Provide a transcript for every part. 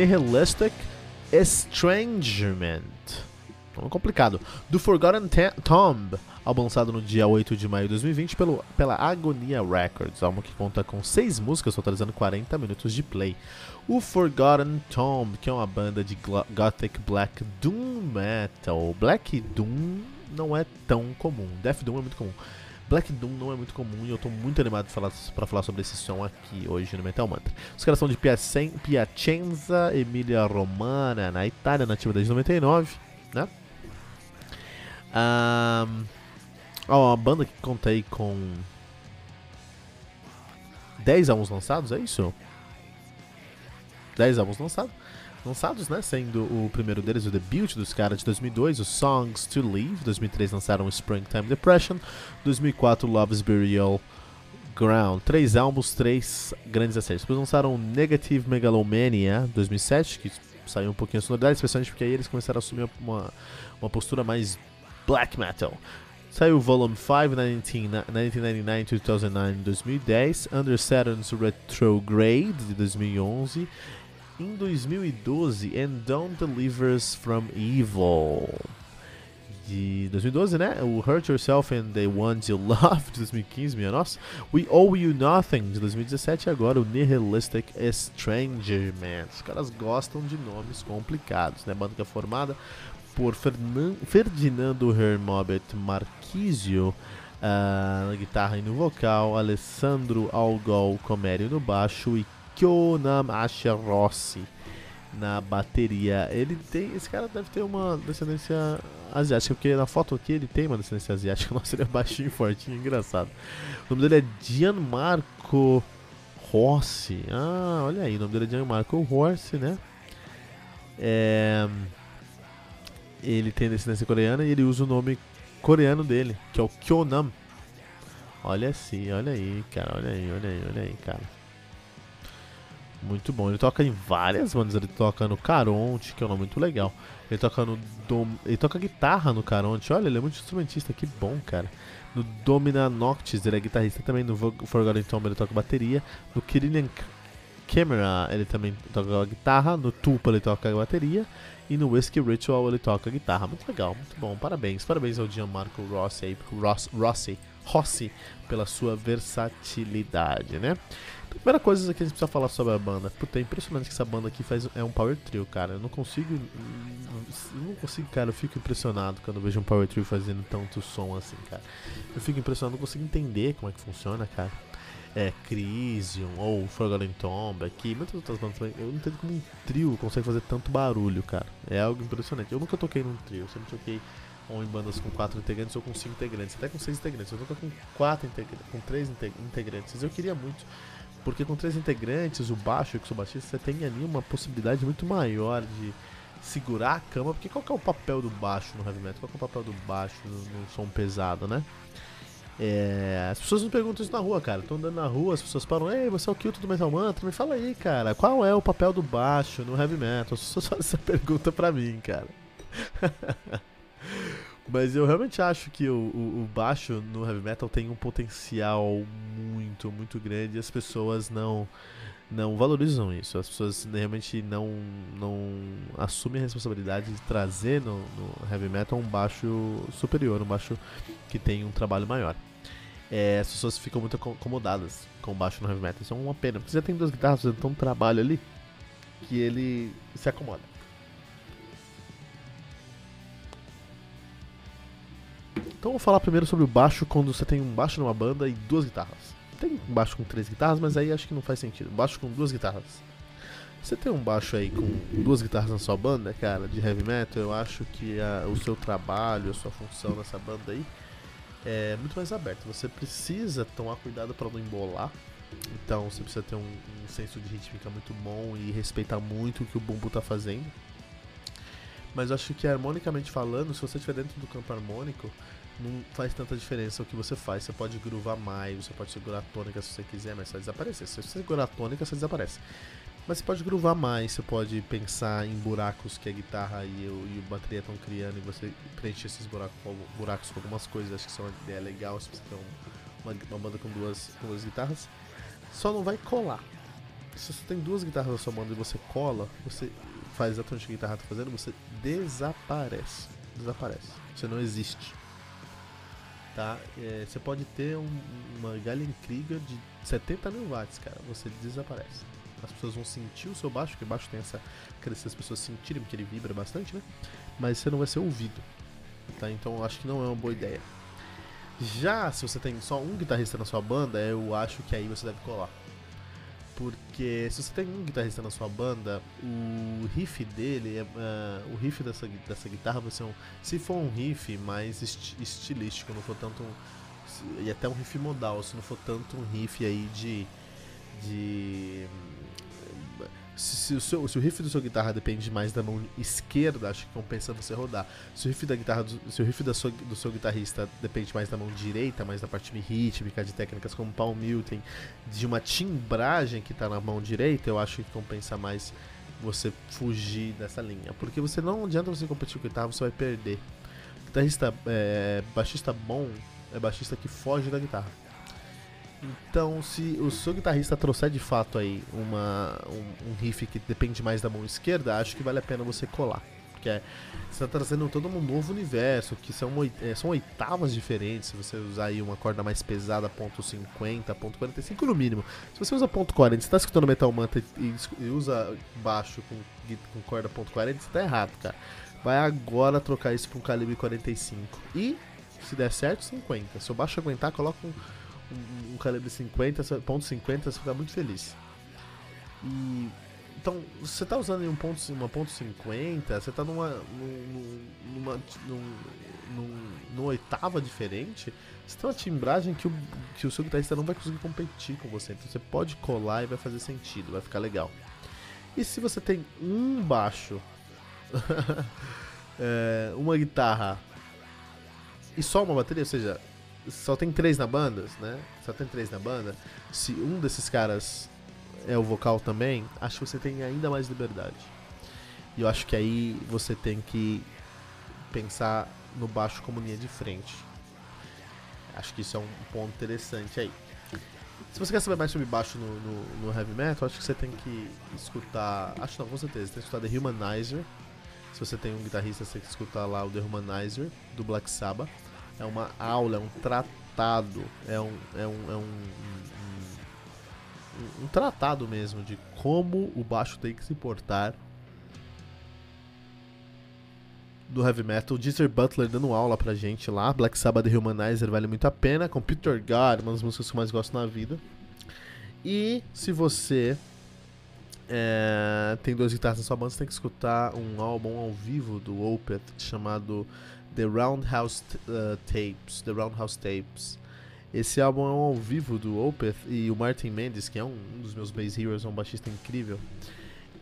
Nihilistic Estrangement. Nome complicado. Do Forgotten Tomb, álbum lançado no dia 8 de maio de 2020 pelo, pela Agonia Records, álbum que conta com 6 músicas, totalizando 40 minutos de play. O Forgotten Tomb, que é uma banda de gothic black doom metal. Black doom não é tão comum, Death doom é muito comum. Black Doom não é muito comum e eu tô muito animado falar, pra falar sobre esse som aqui hoje no Metal Mantra. Os caras são de Piacenza, Emília Romana, na Itália, nativa desde 99, né? Um, ó, uma banda que conta aí com 10 álbuns lançados, é isso? 10 álbuns lançados lançados, né? Sendo o primeiro deles o debut dos caras de 2002, o Songs to Leave. 2003 lançaram Springtime Depression. 2004 Love's Burial Ground. Três álbuns, três grandes acertos. Depois lançaram Negative Megalomania 2007, que saiu um pouquinho a sonoridade, especialmente porque aí eles começaram a assumir uma, uma postura mais black metal. Saiu Volume 5, 1999 2009 2010, Under Saturn's Retrograde de 2011 em 2012, And Don't Deliver Us From Evil. De 2012, né? O Hurt Yourself and the Ones You Love, de 2015, minha nossa. We Owe You Nothing, de 2017. E agora o Nihilistic Stranger Man. Os caras gostam de nomes complicados, né? Banda que é formada por Fernan Ferdinando Hermobet Marquisio uh, na guitarra e no vocal, Alessandro Algol Comério no baixo e Kyonam Asher Rossi na bateria. Ele tem. Esse cara deve ter uma descendência asiática, porque na foto aqui ele tem uma descendência asiática. Nossa, ele é baixinho, fortinho, engraçado. O nome dele é Gianmarco Rossi. Ah, olha aí, o nome dele é Gianmarco Rossi, né? É, ele tem descendência coreana e ele usa o nome coreano dele, que é o Kyonam. Olha assim, olha aí, cara, olha aí, olha aí, olha aí, cara. Muito bom. Ele toca em várias bandas. Ele toca no Caronte, que é um nome muito legal. Ele toca no Dom... Ele toca guitarra no Caronte. Olha, ele é muito instrumentista. Que bom, cara. No Domina Noctis, ele é guitarrista também. No Forgotten Tomb, ele toca bateria. No Kirillian Camera, ele também toca guitarra. No Tupa, ele toca bateria. E no Whiskey Ritual, ele toca guitarra. Muito legal, muito bom. Parabéns. Parabéns ao Gianmarco Rossi aí. Ross, Rossi, Rossi pela sua versatilidade, né? Primeira coisa que a gente precisa falar sobre a banda. Puta, é impressionante que essa banda aqui faz, é um power trio, cara. Eu não consigo. Eu não consigo, cara. Eu fico impressionado quando vejo um power trio fazendo tanto som assim, cara. Eu fico impressionado, não consigo entender como é que funciona, cara. É, Crisium ou Forgotten Tomb aqui, muitas outras bandas também. Eu não entendo como um trio consegue fazer tanto barulho, cara. É algo impressionante. Eu nunca toquei num trio, eu sempre toquei ou em bandas com quatro integrantes ou com cinco integrantes, até com seis integrantes. Eu nunca com quatro integrantes, com três integrantes. Eu queria muito porque com três integrantes, o baixo e o baixista, você tem ali uma possibilidade muito maior de segurar a cama. Porque qual que é o papel do baixo no heavy metal? Qual que é o papel do baixo no, no som pesado, né? É, as pessoas me perguntam isso na rua, cara. Tô andando na rua, as pessoas param, ei, você é o Kilton do Metal Mantra? Me fala aí, cara, qual é o papel do baixo no heavy metal? As pessoas fazem essa pergunta pra mim, cara. Mas eu realmente acho que o, o, o, baixo no heavy metal tem um potencial muito, muito grande e as pessoas não não valorizam isso. As pessoas realmente não, não assumem a responsabilidade de trazer no, no heavy metal um baixo superior, um baixo que tem um trabalho maior. É, as pessoas ficam muito acomodadas com o baixo no heavy metal. Isso é uma pena, porque você já tem duas guitarras fazendo tão trabalho ali que ele se acomoda. Então vou falar primeiro sobre o baixo quando você tem um baixo numa banda e duas guitarras. Tem um baixo com três guitarras, mas aí acho que não faz sentido. Baixo com duas guitarras. Você tem um baixo aí com duas guitarras na sua banda, cara, de heavy metal, eu acho que a, o seu trabalho, a sua função nessa banda aí é muito mais aberta. Você precisa tomar cuidado para não embolar, Então você precisa ter um, um senso de rítmica muito bom e respeitar muito o que o bumbo está fazendo. Mas acho que harmonicamente falando, se você estiver dentro do campo harmônico, não faz tanta diferença o que você faz. Você pode groovar mais, você pode segurar a tônica se você quiser, mas vai desaparecer. Se você segurar a tônica, você desaparece. Mas você pode groovar mais, você pode pensar em buracos que a guitarra e, o, e o bateria estão criando e você preencher esses buracos, buracos com algumas coisas. Acho que isso é uma ideia legal se você tem uma, uma banda com duas, duas guitarras. Só não vai colar. Se você tem duas guitarras na sua banda e você cola, você faz exatamente o que a guitarra está fazendo, você desaparece. Desaparece. Você não existe. Tá? É, você pode ter um, uma Krieger de 70 mil watts, cara. Você desaparece. As pessoas vão sentir o seu baixo, porque baixo tem essa. se as pessoas sentirem, porque ele vibra bastante, né? Mas você não vai ser ouvido. Tá? Então acho que não é uma boa ideia. Já se você tem só um guitarrista na sua banda, eu acho que aí você deve colar. Porque se você tem um guitarrista na sua banda, o riff dele, é, uh, o riff dessa, dessa guitarra vai ser um. Se for um riff mais esti estilístico, não for tanto um. E até um riff modal, se não for tanto um riff aí de. de se, se, o seu, se, o riff da sua guitarra depende mais da mão esquerda, acho que compensa você rodar. Se o riff da guitarra do, se o riff da sua, do seu guitarrista depende mais da mão direita, mais da parte rítmica, de técnicas como Paul Milton, de uma timbragem que está na mão direita, eu acho que compensa mais você fugir dessa linha. Porque você não adianta você competir com guitarra, você vai perder. Guitarrista é, baixista bom é baixista que foge da guitarra. Então, se o seu guitarrista trouxer de fato aí uma, um, um, riff que depende mais da mão esquerda, acho que vale a pena você colar. Porque é, você está trazendo todo um novo universo, que são, é, são oitavas diferentes. Se você usar aí uma corda mais pesada, ponto .50, ponto .45 no mínimo. Se você usa ponto .40, você está escutando Metal Manta e, e, usa baixo com, com corda ponto .40, você está errado, cara. Vai agora trocar isso para um calibre 45. E, se der certo, 50. Se o baixo aguentar, coloca um um, um calibre 50, ponto .50, você fica muito feliz. E então, você está usando um ponto, uma ponto .50, você está numa numa, numa, numa, oitava diferente, você tem uma timbragem que o, que o seu guitarrista não vai conseguir competir com você. Então você pode colar e vai fazer sentido, vai ficar legal. E se você tem um baixo, é, uma guitarra e só uma bateria, ou seja, só tem três na banda, né? Só tem três na banda. Se um desses caras é o vocal também, acho que você tem ainda mais liberdade. E eu acho que aí você tem que pensar no baixo como linha de frente. Acho que isso é um ponto interessante aí. Se você quer saber mais sobre baixo no, no, no heavy metal, acho que você tem que escutar. Acho não, com certeza, tem que escutar The Humanizer. Se você tem um guitarrista, você tem que escutar lá o The Humanizer do Black Sabbath é uma aula, é um tratado, é um, é um, é um, um, um tratado mesmo de como o baixo tem que se portar do heavy metal, Deezer Butler dando aula pra gente lá, Black Sabbath The Humanizer vale muito a pena, Computer God, uma das músicas que eu mais gosto na vida. E se você é, tem duas guitarras na sua banda, você tem que escutar um álbum ao vivo do Opeth chamado The Roundhouse uh, Tapes, The Roundhouse Tapes. Esse álbum é um ao vivo do Opeth e o Martin Mendes, que é um, um dos meus bass heroes, é um baixista incrível.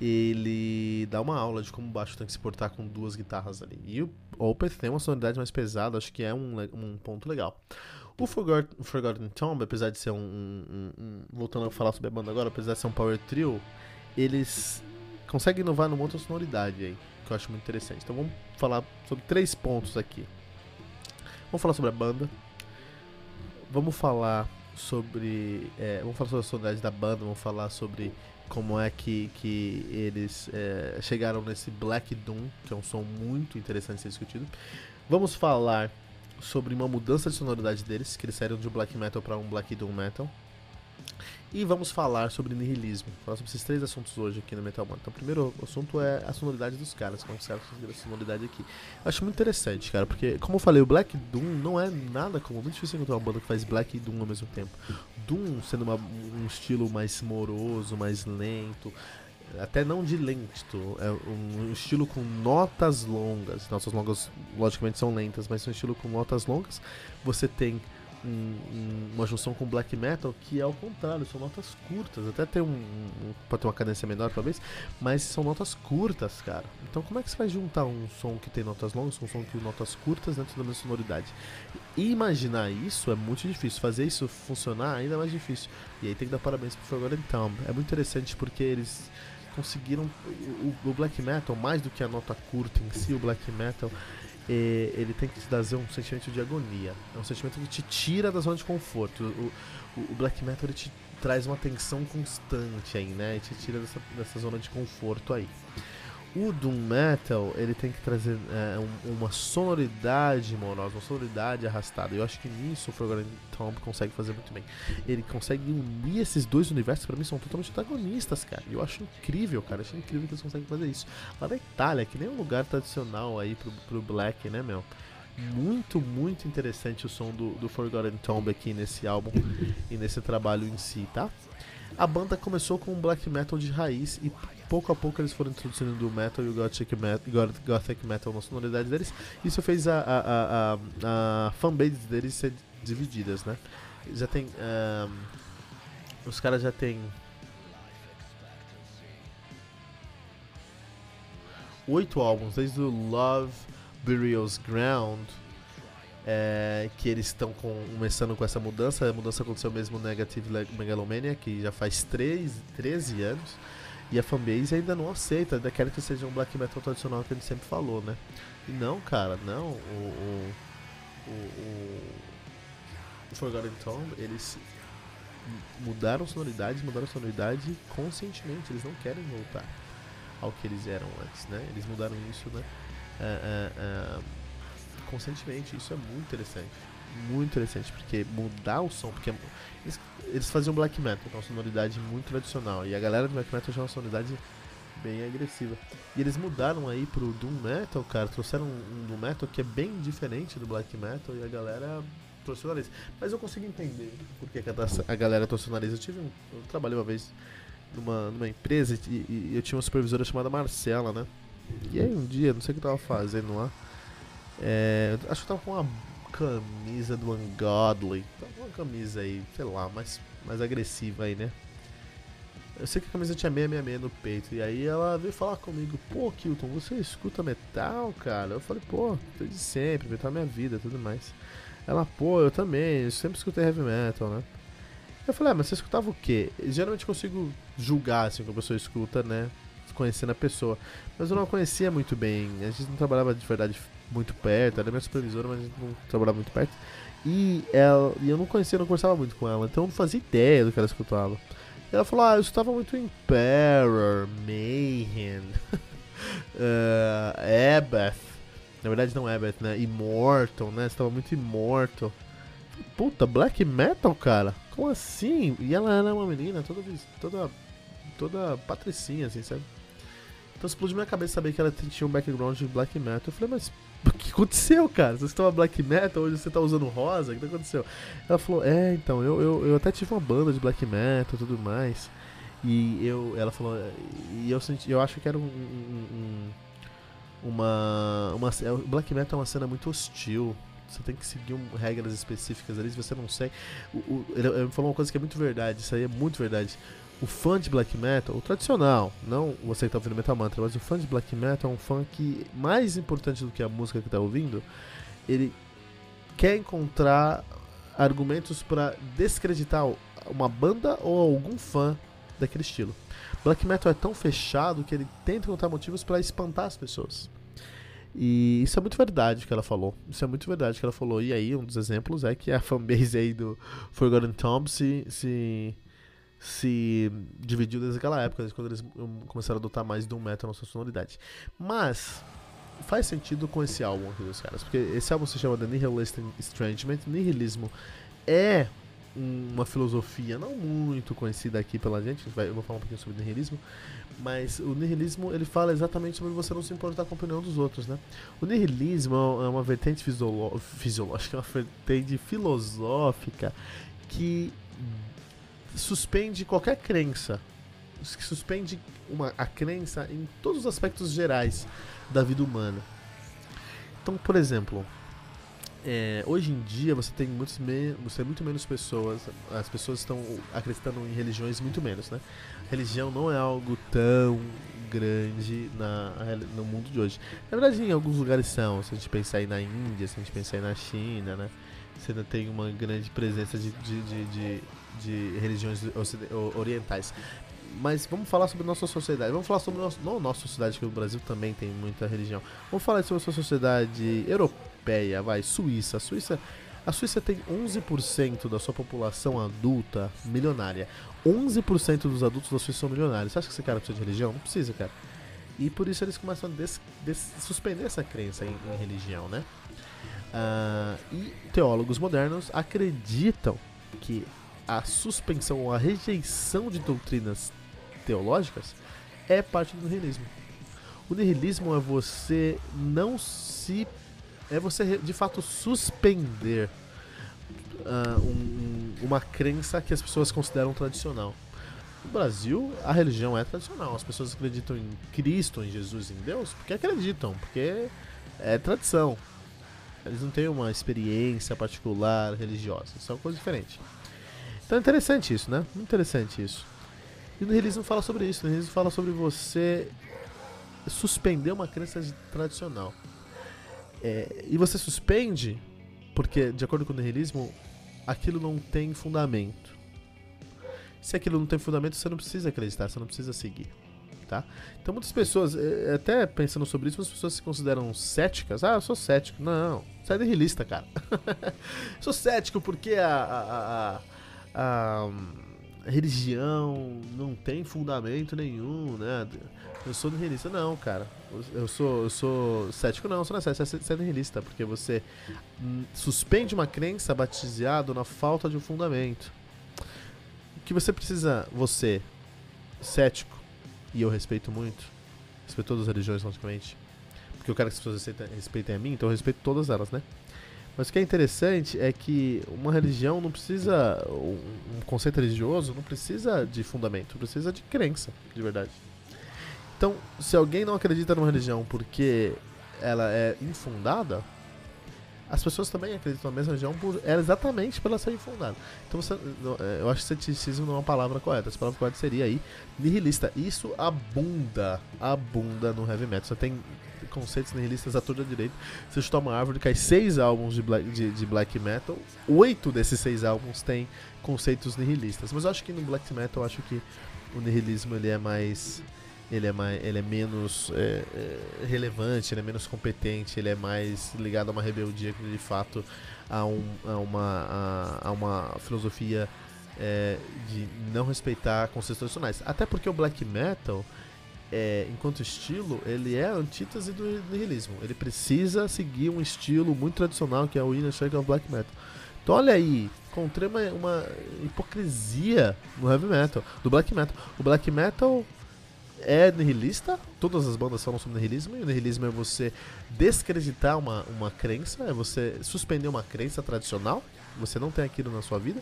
Ele dá uma aula de como o baixo tem que se portar com duas guitarras ali. E o Opeth tem uma sonoridade mais pesada, acho que é um, um ponto legal. O Forgotten, Forgotten Tomb, apesar de ser um, um, um, Voltando a falar sobre a banda agora, apesar de ser um power trio, eles conseguem inovar numa outra sonoridade aí que eu acho muito interessante. Então vamos falar sobre três pontos aqui. Vamos falar sobre a banda. Vamos falar sobre. É, vamos falar sobre a sonoridade da banda, vamos falar sobre como é que, que eles é, chegaram nesse Black Doom, que é um som muito interessante de ser discutido. Vamos falar sobre uma mudança de sonoridade deles, que eles saíram de um black metal para um black doom metal. E vamos falar sobre nihilismo. Falar sobre esses três assuntos hoje aqui no Metal Man. Então, o primeiro assunto é a sonoridade dos caras. Como serve a sonoridade aqui? Eu acho muito interessante, cara, porque, como eu falei, o Black Doom não é nada comum. Muito difícil encontrar uma banda que faz Black e Doom ao mesmo tempo. Doom sendo uma, um estilo mais moroso, mais lento. Até não de lento, é um estilo com notas longas. Notas longas, logicamente, são lentas, mas é um estilo com notas longas. Você tem um, uma junção com black metal que é ao contrário, são notas curtas. Até tem um, um pode ter uma cadência menor talvez, mas são notas curtas, cara. Então como é que você vai juntar um som que tem notas longas com um som que tem notas curtas dentro da mesma sonoridade? E imaginar isso é muito difícil, fazer isso funcionar ainda é mais difícil. E aí tem que dar parabéns pro Forgotten Tomb. É muito interessante porque eles conseguiram o, o black metal mais do que a nota curta em si, o black metal ele tem que te trazer um sentimento de agonia. É um sentimento que te tira da zona de conforto. O, o, o black metal ele te traz uma tensão constante aí, né? E te tira dessa, dessa zona de conforto aí. O Doom Metal, ele tem que trazer é, um, uma sonoridade morosa, uma sonoridade arrastada. Eu acho que nisso o Forgotten Tomb consegue fazer muito bem. Ele consegue unir esses dois universos, para mim são totalmente antagonistas, cara. Eu acho incrível, cara. Eu acho incrível que eles conseguem fazer isso. Lá na Itália, que nem um lugar tradicional aí pro, pro Black, né, meu? Muito, muito interessante o som do, do Forgotten Tomb aqui nesse álbum e nesse trabalho em si, tá? A banda começou com um black metal de raiz e pouco a pouco eles foram introduzindo o metal e o gothic metal, gothic metal na sonoridade deles. Isso fez a, a, a, a, fanbase deles ser divididas, né? Já tem. Um, os caras já tem. Oito álbuns, desde o Love Burial's Ground. É, que eles estão começando com essa mudança. A mudança aconteceu mesmo no Negative Megalomania, que já faz 3, 13 anos. E a fanbase ainda não aceita, quer que seja um black metal tradicional que gente sempre falou, né? E não, cara, não. O, o, o, o Forgotten Tomb, eles mudaram sonoridade, mudaram sonoridade conscientemente. Eles não querem voltar ao que eles eram antes, né? Eles mudaram isso, né? Uh, uh, uh, conscientemente. Isso é muito interessante. Muito interessante, porque mudar o som, porque eles, eles faziam black metal, que é uma sonoridade muito tradicional. E a galera do black metal já é uma sonoridade bem agressiva. E eles mudaram aí pro Doom Metal, cara, trouxeram um, Doom Metal que é bem diferente do Black Metal e a galera trouxe o nariz. Mas eu consigo entender por que a, a galera trouxe o nariz. Eu tive um. Eu trabalhei uma vez numa, numa empresa e, e, eu tinha uma supervisora chamada Marcela, né? E aí um dia, não sei o que eu tava fazendo lá. É, acho que eu tava com uma camisa do Ungodly. Uma camisa aí, sei lá, mais, mais agressiva aí, né? Eu sei que a camisa tinha 666 no peito. E aí ela veio falar comigo, pô, Kilton, você escuta metal, cara? Eu falei, pô, desde sempre, metal é minha vida tudo mais. Ela, pô, eu também, eu sempre escutei heavy metal, né? Eu falei, ah, mas você escutava o quê? Geralmente consigo julgar, assim, como a pessoa escuta, né? Conhecendo a pessoa. Mas eu não a conhecia muito bem. A gente não trabalhava de verdade muito perto, era minha supervisora, mas a gente não trabalhava muito perto. E, ela, e eu não conhecia, não conversava muito com ela, então eu não fazia ideia do que ela escutava. E ela falou: Ah, eu escutava muito Emperor, Mayhem, uh, Abath. Na verdade, não Abath, né? Immortal, né? Estava muito Immortal. Puta, black metal, cara? Como assim? E ela era uma menina toda, toda, toda patricinha, assim, sabe? Então explodiu minha cabeça saber que ela tinha um background de black metal. Eu falei, mas o que aconteceu, cara? Você estava black metal, hoje você está usando rosa, o que aconteceu? Ela falou, é, então, eu, eu, eu até tive uma banda de black metal e tudo mais. E eu, ela falou, e eu senti, eu acho que era um, um, uma, uma, é, black metal é uma cena muito hostil. Você tem que seguir um, regras específicas ali, se você não segue. O, o, ele, ele falou uma coisa que é muito verdade, isso aí é muito verdade o fã de black metal, o tradicional, não você que está ouvindo Metal Mantra, mas o fã de black metal é um fã que, mais importante do que a música que está ouvindo, ele quer encontrar argumentos para descreditar uma banda ou algum fã daquele estilo. Black metal é tão fechado que ele tenta encontrar motivos para espantar as pessoas. E isso é muito verdade que ela falou. Isso é muito verdade que ela falou. E aí, um dos exemplos é que a fanbase aí do Forgotten Tomb se, se se dividiu desde aquela época, desde quando eles começaram a adotar mais do metal na sua sonoridade. Mas faz sentido com esse álbum aqui dos caras, porque esse álbum se chama The Nihilistic Estrangement. Nihilismo é uma filosofia não muito conhecida aqui pela gente, eu vou falar um pouquinho sobre nihilismo, mas o nihilismo ele fala exatamente sobre você não se importar com a opinião dos outros, né? O nihilismo é uma vertente fisiológica, é uma vertente filosófica que suspende qualquer crença. Que suspende uma, a crença em todos os aspectos gerais da vida humana. Então, por exemplo, é, hoje em dia você tem, muitos me você tem muito menos pessoas, as pessoas estão acreditando em religiões muito menos, né? Religião não é algo tão grande na, no mundo de hoje. Na verdade, em alguns lugares são, se a gente pensar aí na Índia, se a gente pensar aí na China, né? Você ainda tem uma grande presença de, de, de, de, de religiões orientais. Mas vamos falar sobre nossa sociedade. Vamos falar sobre nosso, não nossa sociedade, que o Brasil também tem muita religião. Vamos falar sobre a sua sociedade europeia, vai, Suíça. A Suíça, a Suíça tem 11% da sua população adulta milionária. 11% dos adultos da Suíça são milionários. Você acha que esse cara precisa de religião? Não precisa, cara. E por isso eles começam a des, des, suspender essa crença em, em religião, né? Uh, e teólogos modernos acreditam que a suspensão ou a rejeição de doutrinas teológicas é parte do nihilismo. O nihilismo é você não se. é você de fato suspender uh, um, uma crença que as pessoas consideram tradicional. No Brasil, a religião é tradicional. As pessoas acreditam em Cristo, em Jesus, em Deus, porque acreditam, porque é tradição. Eles não têm uma experiência particular religiosa. Isso é uma coisa diferente. Então é interessante isso, né? Muito interessante isso. E no nihilismo fala sobre isso. No nihilismo fala sobre você suspender uma crença tradicional. É, e você suspende porque, de acordo com o nihilismo, aquilo não tem fundamento. Se aquilo não tem fundamento, você não precisa acreditar, você não precisa seguir. Tá? Então muitas pessoas, é, até pensando sobre isso, muitas pessoas se consideram céticas. Ah, eu sou cético. Não, você é nihilista, cara. sou cético porque a, a, a, a religião não tem fundamento nenhum, né? Eu sou nihilista, não, cara. Eu sou, eu sou cético, não, sou não é cético, você é nihilista, porque você suspende uma crença batizado na falta de um fundamento. O que você precisa, você, cético, e eu respeito muito, respeito todas as religiões, logicamente, porque eu quero que as pessoas respeitem a mim, então eu respeito todas elas, né? Mas o que é interessante é que uma religião não precisa. Um conceito religioso não precisa de fundamento, precisa de crença, de verdade. Então, se alguém não acredita numa religião porque ela é infundada, as pessoas também acreditam na mesma religião por, é exatamente pela ser infundada. Então você, é, eu acho que ceticismo não é uma palavra correta. Essa palavra correta seria aí nihilista. Isso abunda, abunda no heavy metal. Você tem conceitos nihilistas a toda direita. Você chutar uma árvore, cai seis álbuns de black, de, de black metal. Oito desses seis álbuns têm conceitos nihilistas. Mas eu acho que no black metal, eu acho que o nihilismo ele é mais ele é, mais, ele é menos é, é, relevante, ele é menos competente, ele é mais ligado a uma rebeldia que de fato a, um, a, uma, a, a uma filosofia é, de não respeitar conceitos tradicionais. Até porque o black metal é, enquanto estilo, ele é a antítese do nihilismo. Ele precisa seguir um estilo muito tradicional que é o Inner Circle of Black Metal. Então olha aí, encontrei uma, uma, hipocrisia no heavy metal, do black metal. O black metal é nihilista, todas as bandas falam sobre nihilismo, e o nihilismo é você descreditar uma, uma crença, é você suspender uma crença tradicional, você não tem aquilo na sua vida,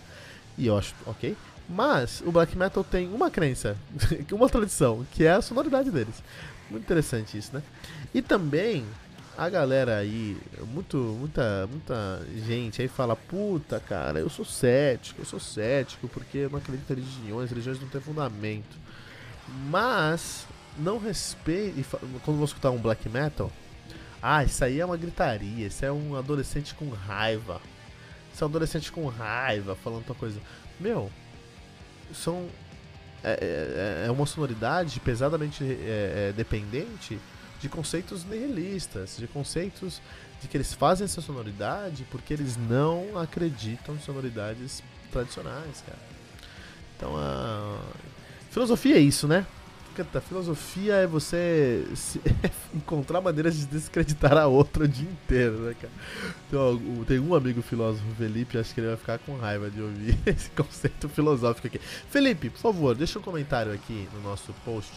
e eu acho ok. Mas o black metal tem uma crença, uma tradição, que é a sonoridade deles. Muito interessante isso, né? E também a galera aí, muito, muita, muita gente aí fala, puta cara, eu sou cético, eu sou cético porque eu não acredito em religiões, religiões não têm fundamento. Mas não respeite. Quando vou escutar um black metal, ah, isso aí é uma gritaria, isso é um adolescente com raiva. Isso é um adolescente com raiva falando outra coisa. Meu, são é, é, é uma sonoridade pesadamente é, é, dependente de conceitos nihilistas, de conceitos de que eles fazem essa sonoridade porque eles não acreditam em sonoridades tradicionais, cara. Então a filosofia é isso, né? A filosofia é você se, encontrar maneiras de descreditar a outra o dia inteiro, né, cara? Então, tem um amigo filósofo, Felipe, acho que ele vai ficar com raiva de ouvir esse conceito filosófico aqui. Felipe, por favor, deixa um comentário aqui no nosso post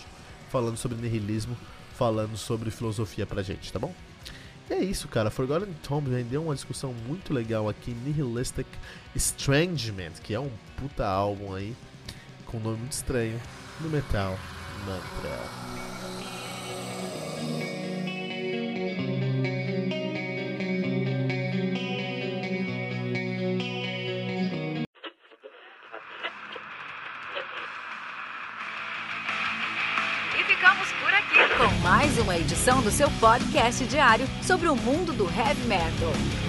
falando sobre nihilismo, falando sobre filosofia pra gente, tá bom? E é isso, cara. Forgotten Tomb rendeu uma discussão muito legal aqui, Nihilistic Estrangement, que é um puta álbum aí, com um nome muito estranho no metal mantra. edição do seu podcast diário sobre o mundo do heavy metal.